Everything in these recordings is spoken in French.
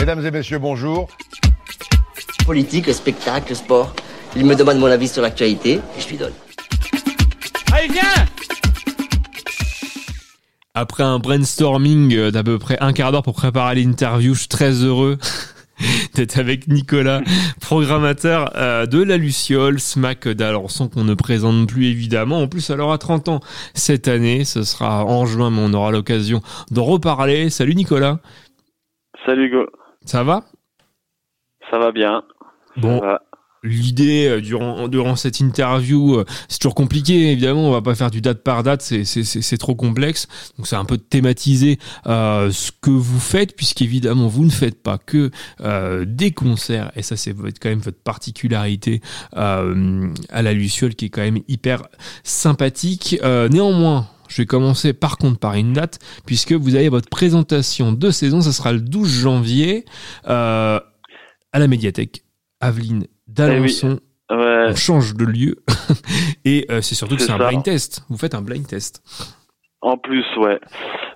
Mesdames et messieurs, bonjour. Politique, le spectacle, le sport. Il me demande mon avis sur l'actualité et je lui donne. Allez, viens Après un brainstorming d'à peu près un quart d'heure pour préparer l'interview, je suis très heureux d'être avec Nicolas, programmateur euh, de la Luciole, SMAC d'Alençon qu'on ne présente plus évidemment. En plus, elle aura 30 ans cette année, ce sera en juin, mais on aura l'occasion d'en reparler. Salut Nicolas. Salut Hugo. Ça va? Ça va bien. Bon. L'idée euh, durant durant cette interview, euh, c'est toujours compliqué évidemment. On va pas faire du date par date, c'est c'est c'est c'est trop complexe. Donc c'est un peu de thématiser euh, ce que vous faites, puisqu'évidemment vous ne faites pas que euh, des concerts. Et ça c'est votre- quand même votre particularité euh, à la Luciole, qui est quand même hyper sympathique. Euh, néanmoins. Je vais commencer par contre par une date, puisque vous avez votre présentation de saison, ça sera le 12 janvier euh, à la médiathèque Aveline d'Alençon. Ouais. On change de lieu. Et euh, c'est surtout que C'est un blind test. Vous faites un blind test. En plus, ouais.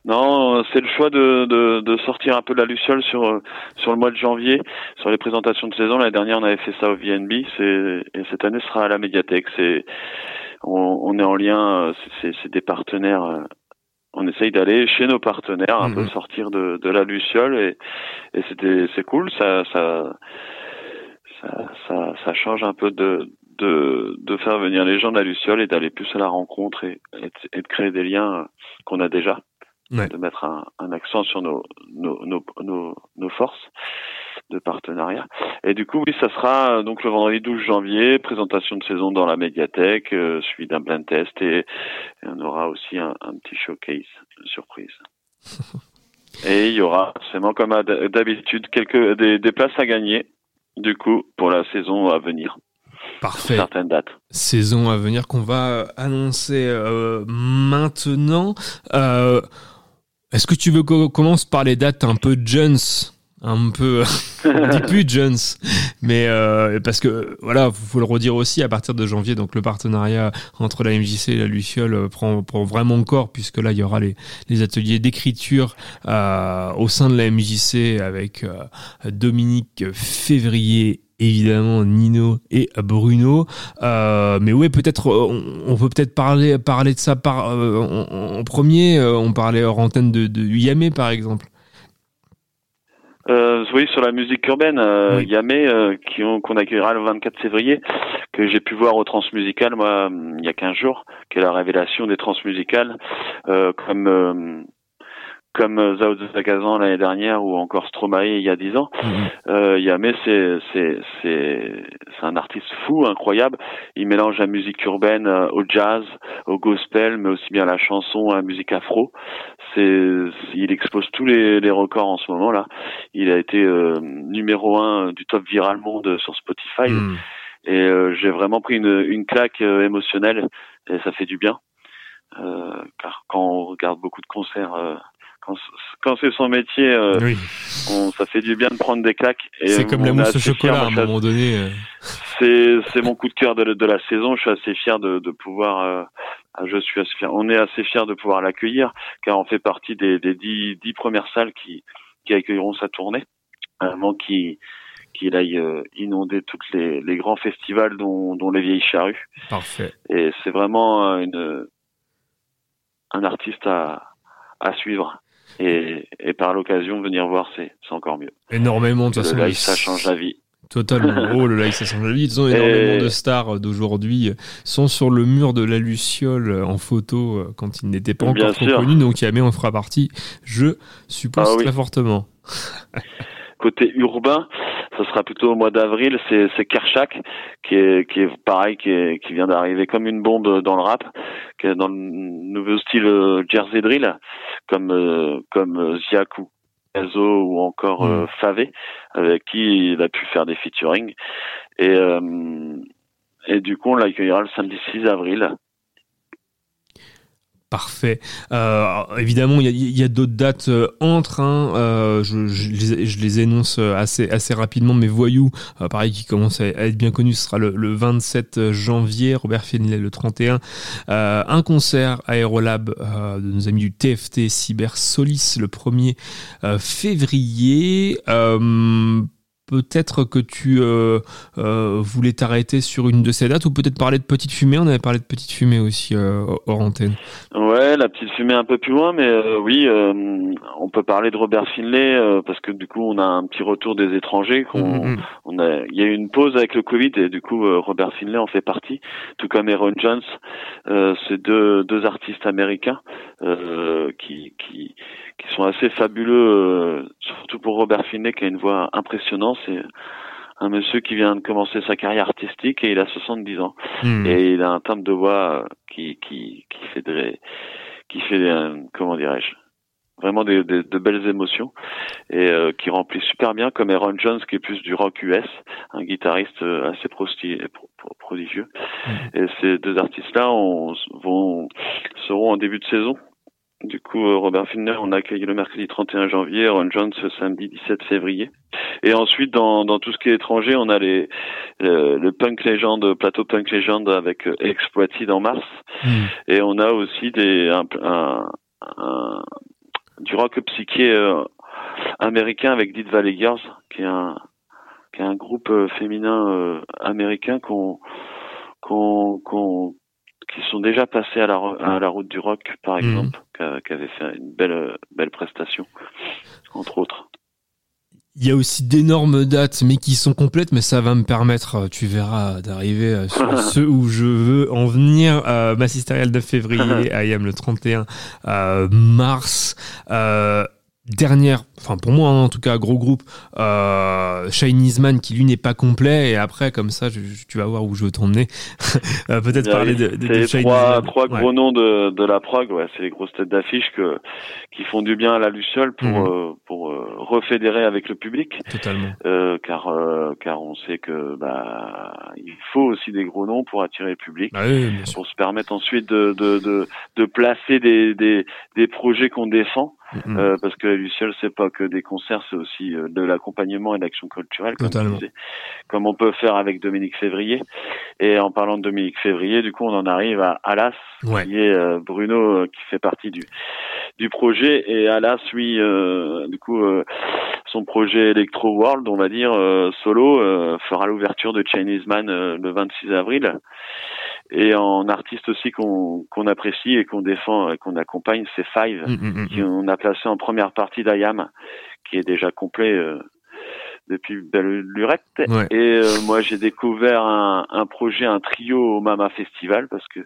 Non, c'est le choix de, de, de sortir un peu de la Luciole sur sur le mois de janvier, sur les présentations de saison. L'année dernière, on avait fait ça au VNB. Et cette année ce sera à la médiathèque. C'est on, on est en lien. euh, c'est- des partenaires. euh, On essaye d'aller chez nos partenaires, un Mhm. peu sortir de, de la Luciole et, c'est cool. Ça ça, ça ça ça change un peu de de, de faire venir les gens de la Luciole et d'aller plus à la rencontre et, et, de, et de créer des liens euh, qu'on a déjà, Ouais. de mettre un, un accent sur nos, nos, nos, nos, nos forces de partenariat. Et du coup, oui, ça sera euh, donc le vendredi 12 janvier, présentation de saison dans la médiathèque, euh, suivi d'un blind test et, et on aura aussi un, un petit showcase, une surprise. et il y aura, forcément comme d'habitude, quelques des, des places à gagner, du coup, pour la saison à venir, Parfait. certaines dates. Saison à venir qu'on va annoncer euh, maintenant. Euh, Est-ce que tu veux qu'on commence par les dates un peu Jones? Un peu on dit plus Jones mais euh, parce que voilà faut le redire aussi à partir de janvier donc le partenariat entre la MJC et la Luciole euh, prend, prend vraiment corps puisque là il y aura les, les ateliers d'écriture euh, au sein de la MJC avec euh, Dominique Février évidemment Nino et Bruno. Euh, mais ouais peut-être euh, on, on peut peut-être parler parler de ça par euh, en, en premier. Euh, on parlait hors antenne de, de Yamé par exemple Euh, oui, sur la musique urbaine, euh, Oui. Yamé, euh, qui ont- qu'on accueillera le 24 février, que j'ai pu voir au Transmusical, moi, hum, il y a 15 jours, qui est la révélation des Transmusicales, euh, comme euh, comme euh, Zao de l'année dernière ou encore Stromae il y a 10 ans. Euh, Yamé, c'est c'est c'est c'est un artiste fou, incroyable. Il mélange la musique urbaine euh, au jazz, au gospel, mais aussi bien à la chanson, à la musique afro. C'est il expose tous les, les records en ce moment là. Il a été euh, numéro un du top viral monde sur Spotify Hmm. et euh, j'ai vraiment pris une une claque euh, émotionnelle et ça fait du bien. Euh, car quand on regarde beaucoup de concerts, euh, quand, quand c'est son métier, euh, oui on, ça fait du bien de prendre des claques. C'est comme la mousse au chocolat à un moment donné euh. c'est mon coup de cœur de, de la saison. Je suis assez fier de, de pouvoir. euh, je suis assez fier. On est assez fier de pouvoir l'accueillir car on fait partie des, des dix, dix premières salles qui qui accueilleront sa tournée avant qu'il qu'il aille euh, inonder toutes les, les grands festivals dont, dont les vieilles charrues. parfait Et c'est vraiment euh, une un artiste à à suivre. Et, et par l'occasion venir voir c'est c'est encore mieux. énormément de toute façon Le live ça change la vie. Totalement. Oh, le live, ça change la vie. Toute façon, énormément Et- de stars d'aujourd'hui sont sur le mur de la Luciole euh, en photo euh, quand ils n'étaient pas Bien encore trop sûr. connus. Donc, Yamé en fera partie, je suppose Ah oui. très fortement. Côté urbain, ce sera plutôt au mois d'avril. C'est c'est Kershak qui est qui est pareil, qui est qui vient d'arriver comme une bombe dans le rap, qui est dans le nouveau style euh, Jersey drill, comme euh, comme euh, Ziak ou encore euh, Favé, avec qui il a pu faire des featuring. Et euh, et du coup, on l'accueillera le samedi 6 avril. Parfait. Euh, évidemment, il y a, d'autres dates euh, entre. Hein, euh, je, je, les, énonce assez, assez rapidement. Mais Voyou, pareil, qui commence à, être bien connu, ce sera le, 27 janvier. Robert Finlay le 31. un concert Aérolab de nos amis du TFT Cyber Solis le 1er février peut-être que tu euh, euh, voulais t'arrêter sur une de ces dates ou peut-être parler de Petite Fumée. On avait parlé de Petite Fumée aussi euh, hors antenne. Ouais, la Petite Fumée un peu plus loin, mais oui, on peut parler de Robert Finlay parce que du coup on a un petit retour des étrangers. Qu'on, mm, mm, mm. on a, il y a eu une pause avec le Covid et du coup Robert Finlay en fait partie, tout comme Aaron Jones. c'est deux, deux artistes américains qui, qui qui sont assez fabuleux, surtout pour Robert Finlay qui a une voix impressionnante. C'est un monsieur qui vient de commencer sa carrière artistique et il a 70 ans hmm. et il a un timbre de voix qui qui qui fait de, qui fait euh, comment dirais-je vraiment des, de belles émotions et euh, qui remplit super bien comme Aaron Jones qui est plus du rock US un guitariste euh, assez prodigieux hmm. et ces deux artistes là on, vont seront en début de saison du coup, euh, Robert Finner, on a accueilli le mercredi 31 janvier, Ron Jones le samedi 17 février. Et ensuite, dans, dans tout ce qui est étranger, on a les, le, punk légende, plateau punk légende avec euh, Exploited en mars. Hmm. Et on a aussi des, un, un, du rock psyché euh, américain avec Dead Valley Girls, qui est un, qui est un groupe féminin américain qu'on qu'on qu'on qui sont déjà passés à la, à la route du rock, par mhm. exemple, qui avait fait une belle, belle prestation, entre autres. Il y a aussi d'énormes dates, mais qui sont complètes, mais ça va me permettre, tu verras, d'arriver euh, sur ceux où je veux en venir. Euh, Massistérial de février, IAM le 31 euh, mars. Euh, dernière, enfin pour moi hein, en tout cas, gros groupe, euh, Chinese Man qui lui n'est pas complet et après comme ça tu vas voir où je veux t'emmener. Euh, peut-être parler de, de, de trois, trois gros noms de, de la prog, ouais, c'est les grosses têtes d'affiche que qui font du bien à la Luciole pour mhm. euh, pour euh, refédérer avec le public. Totalement. car car on sait que bah il faut aussi des gros noms pour attirer le public, bah oui, pour se permettre ensuite de de de, de placer des des des projets qu'on défend. Mm-hmm. Euh, parce que Luciole, c'est pas que des concerts, c'est aussi euh, de l'accompagnement et de l'action culturelle, comme, comme on peut faire avec Dominique Février. Et en parlant de Dominique Février, du coup, on en arrive à Alas, qui est euh, Bruno, qui fait partie du du projet. Et Alas, lui, du coup, son projet Electro World, on va dire solo, fera l'ouverture de Chinese Man le 26 avril et en artiste aussi qu'on qu'on apprécie et qu'on défend et qu'on accompagne, c'est Five, mm, mm, mm, qui on a placé en première partie d'Ayam, qui est déjà complet euh, depuis belle lurette. Et euh, moi, j'ai découvert un, un, projet, un trio au Mama Festival, parce que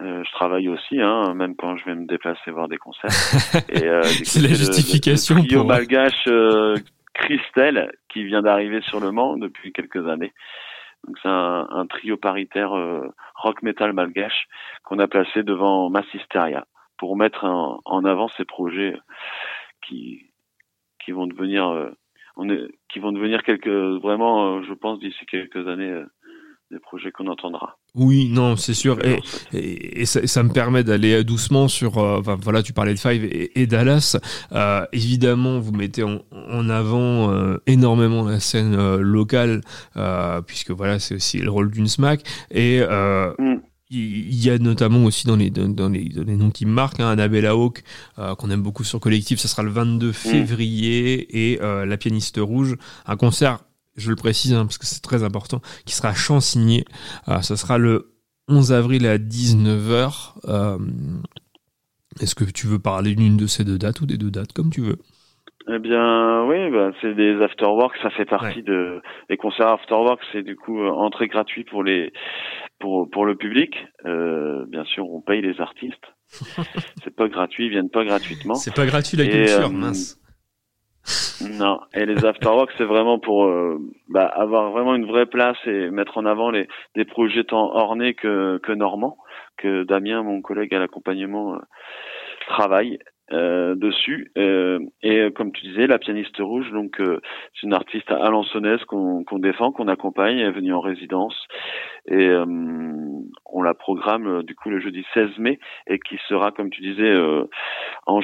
euh, je travaille aussi, hein, même quand je vais me déplacer voir des concerts. c'est la justification le, trio malgache Christelle, qui vient d'arriver sur le Mans depuis quelques années. Donc c'est un, trio paritaire euh, rock metal malgache qu'on a placé devant Massisteria pour mettre en, avant ces projets qui qui vont devenir euh, on est, qui vont devenir quelques vraiment euh, je pense d'ici quelques années des projets qu'on entendra. Oui, non, c'est sûr. Et, et, ça, me permet d'aller doucement sur. Euh, voilà, tu parlais de Five et, Dallas. Euh, évidemment, vous mettez en, avant euh, énormément la scène locale, puisque voilà, c'est aussi le rôle d'une SMAC. Et. Mm. Il y a notamment aussi dans les, dans, les, dans les noms qui marquent, hein, Annabella Hawk, qu'on aime beaucoup sur Collectif, ça sera le 22 mm. février, et La pianiste rouge, un concert je le précise hein, parce que c'est très important, qui sera Chansigné. Euh, ça sera le 11 avril à 19h. Euh, est-ce que tu veux parler d'une de ces deux dates ou des deux dates, comme tu veux? Eh bien, oui, bah, c'est des afterwork, ça fait partie de les concerts afterwork, c'est du coup euh, entrée gratuite pour les pour pour le public. bien sûr, on paye les artistes. c'est pas gratuit, ils viennent pas gratuitement. C'est pas gratuit la culture, mince. Non, et les afterworks, c'est vraiment pour euh, bah, avoir vraiment une vraie place et mettre en avant les des projets tant ornés que, que normands, que Damien, mon collègue à l'accompagnement, euh, travaille. euh, dessus. Et comme tu disais, la pianiste rouge, donc c'est une artiste alençonnaise qu'on défend, qu'on accompagne. Elle est venue en résidence et on la programme du coup le jeudi 16 mai et qui sera, comme tu disais, en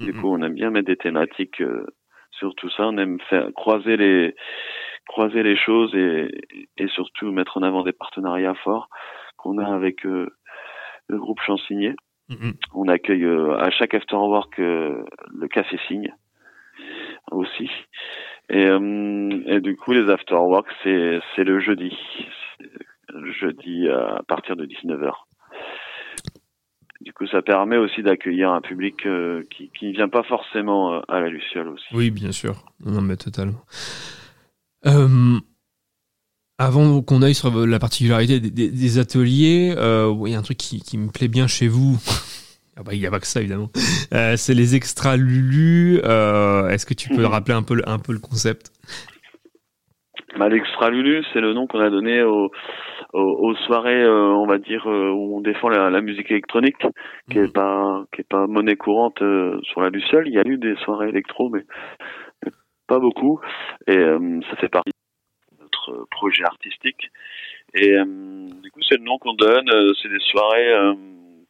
Du coup, on aime bien mettre des thématiques sur tout ça. On aime faire croiser les croiser les choses et, et surtout mettre en avant des partenariats forts qu'on a avec le groupe Chansigné. On accueille euh, à chaque afterwork euh, le café signe aussi. Et, euh, et, du coup, les afterwork, c'est c'est le jeudi, le jeudi à partir de 19h. Du coup, ça permet aussi d'accueillir un public qui, qui ne vient pas forcément à la Luciole aussi. Oui, bien sûr. Non, mais totalement. avant qu'on aille sur la particularité des, ateliers, il y a un truc qui, qui, me plaît bien chez vous. Ah bah, il n'y a pas que ça, évidemment. Euh, c'est les extra Lulu. Euh, est-ce que tu peux mhm. rappeler un peu, le, un peu le concept? Bah, L'extra Lulu, c'est le nom qu'on a donné aux, aux, soirées, euh, on va dire, où on défend la, musique électronique, qui est mhm. pas qui est pas monnaie courante sur la Luciole. Il y a eu des soirées électro, mais, pas beaucoup. Et ça fait partie de notre projet artistique. Et du coup, c'est le nom qu'on donne. c'est des soirées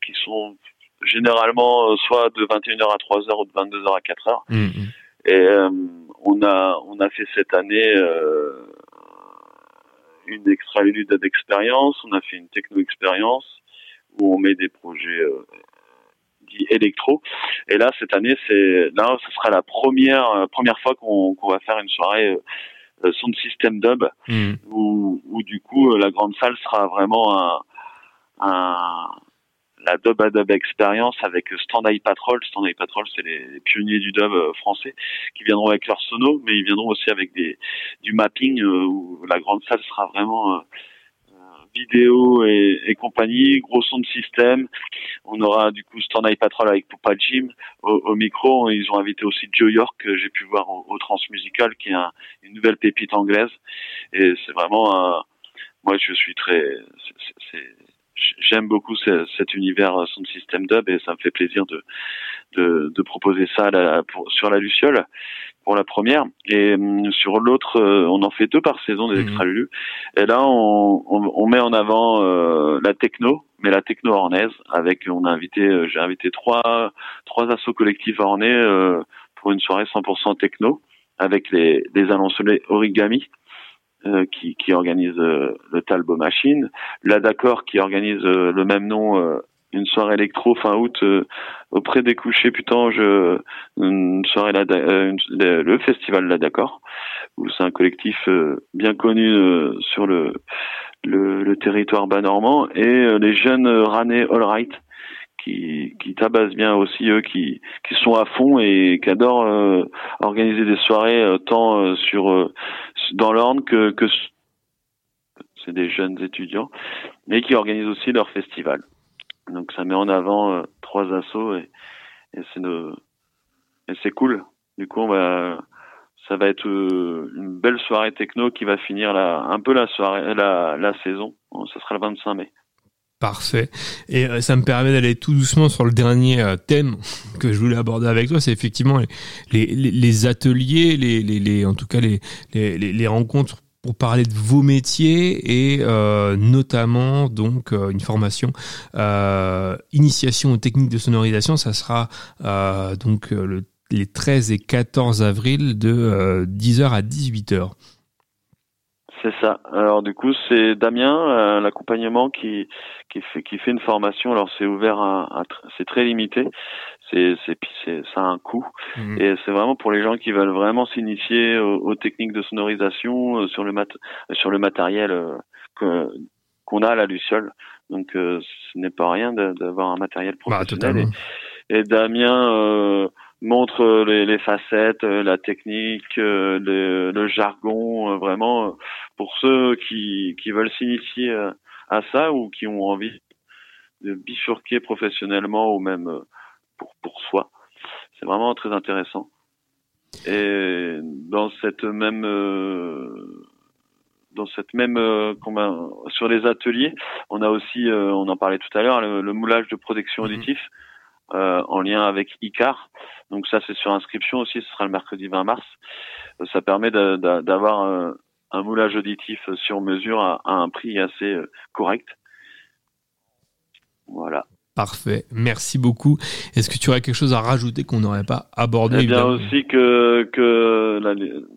qui sont généralement euh, soit de 21h à 3h ou de 22h à 4h. Mm, mm. Et euh, on a on a fait cette année euh, une extra d'expérience, on a fait une techno expérience où on met des projets dits électro. Et là cette année c'est là ce sera la première première fois qu'on qu'on va faire une soirée son système dub mm. où, où du coup la grande salle sera vraiment un, un la dub à dub expérience avec Stand Eye Patrol. Stand Eye Patrol, c'est les, pionniers du dub euh, français qui viendront avec leur sono, mais ils viendront aussi avec des du mapping euh, où la grande salle sera vraiment euh, vidéo et, et, compagnie, gros son de système. On aura du coup Stand Eye Patrol avec Popa Jim au, micro. Ils ont invité aussi Joe York que j'ai pu voir au, Transmusical, qui est une nouvelle pépite anglaise. Et c'est vraiment, moi je suis très, c'est j'aime beaucoup cet univers euh, son système dub et ça me fait plaisir de de, de proposer ça pour, sur la Luciole pour la première. Et hum, sur l'autre euh, on en fait deux par saison des mmh. extra Lulu. Et là on, on, met en avant euh, la techno mais la techno ornaise avec on a invité j'ai invité trois trois assos collectifs ornais pour une soirée 100% techno avec les les annonces origami euh, qui, qui, organise euh, le Talbot Machine, la D'accord qui organise euh, le même nom, une soirée électro fin août auprès des couchers putain je une soirée là le festival La D'accord où c'est un collectif bien connu sur le, le, le territoire bas normand et les jeunes Rané All Right qui, qui tabassent bien aussi eux, qui, qui sont à fond et qui adorent euh, organiser des soirées euh, tant euh, sur dans l'Orne que, c'est des jeunes étudiants, mais qui organisent aussi leur festival. Donc ça met en avant trois assos et, c'est c'est cool. Du coup, ça va être une belle soirée techno qui va finir la, un peu la soirée, la saison. Ça sera le 25 mai. Parfait. Et euh, ça me permet d'aller tout doucement sur le dernier euh, thème que je voulais aborder avec toi, c'est effectivement les, les, les ateliers, les, les, en tout cas les, les, rencontres pour parler de vos métiers et euh, notamment donc une formation initiation aux techniques de sonorisation. Ça sera donc le, les 13 et 14 avril de 10h à 18h. C'est ça. Alors du coup, c'est Damien, euh, l'accompagnement qui qui fait qui fait une formation. Alors c'est ouvert à, c'est très limité. C'est c'est c'est ça a un coût mhm. et c'est vraiment pour les gens qui veulent vraiment s'initier aux, techniques de sonorisation euh, sur le mat sur le matériel euh, que qu'on a à la Luciole. Donc ce n'est pas rien d'avoir un matériel bah, professionnel. et, et, Damien montre les, les, facettes, euh, la technique, euh, le, le jargon, euh, vraiment pour ceux qui, qui veulent s'initier à ça ou qui ont envie de bifurquer professionnellement ou même pour, pour soi. C'est vraiment très intéressant. Et dans cette même dans cette même sur les ateliers, on a aussi, on en parlait tout à l'heure, le, moulage de protection auditif en lien avec Icar. Donc ça, c'est sur inscription aussi. Ce sera le mercredi 20 mars. ça permet d'avoir un moulage auditif sur mesure à, un prix assez correct. Voilà. Parfait, merci beaucoup. Est-ce que tu aurais quelque chose à rajouter qu'on n'aurait pas abordé Eh bien aussi que, que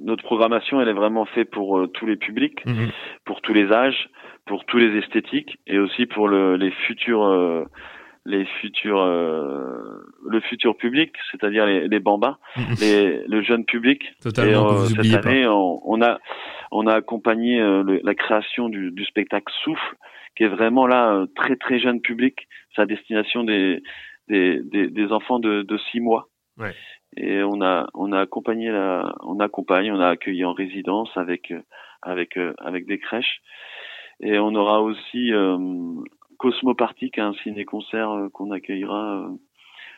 notre programmation elle est vraiment faite pour euh, tous les publics, mhm. pour tous les âges, pour tous les esthétiques et aussi pour le, les futurs euh, les futurs euh, le futur public, c'est-à-dire les, les bambins, les, le jeune public. Totalement. Et, cette année, on, a on a accompagné la création du, du spectacle Souffle qui est vraiment là euh, très très jeune public, sa destination des des, des, enfants de, de six mois. Ouais. Et on a on a accompagné la on accompagne, on a accueilli en résidence avec euh, avec euh, avec des crèches. Et on aura aussi euh, Cosmo Party, qui est un ciné-concert qu'on accueillera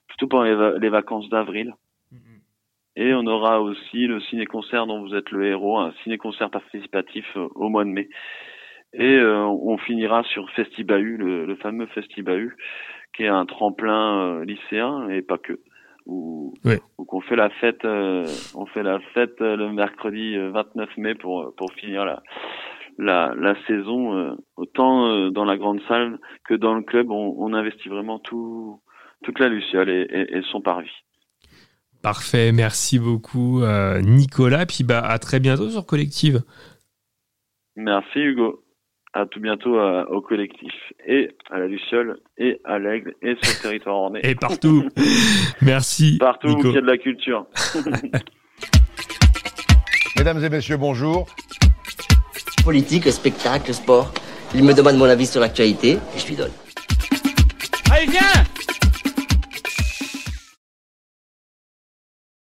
plutôt pendant les, les vacances d'avril. Mm-hmm. Et on aura aussi le ciné-concert dont vous êtes le héros, un ciné-concert participatif au mois de mai. Et euh, on finira sur Festibahu, le, le fameux Festibahu, qui est un tremplin euh, lycéen et pas que. Où, on fait la fête, euh, on fait la fête le mercredi 29 mai pour pour finir la la, la saison autant dans la grande salle que dans le club. On, on investit vraiment tout toute la Luciole et, et, et son parvis. Parfait, merci beaucoup Nicolas. Puis bah à très bientôt sur Collective. Merci Hugo à tout bientôt au collectif et à la Luciole et à l'Aigle et sur le territoire orné. Et partout. Merci. Partout où il y a de la culture. Mesdames et messieurs, bonjour. Politique, spectacle, sport. Il me demande mon avis sur l'actualité et je lui donne. Allez, viens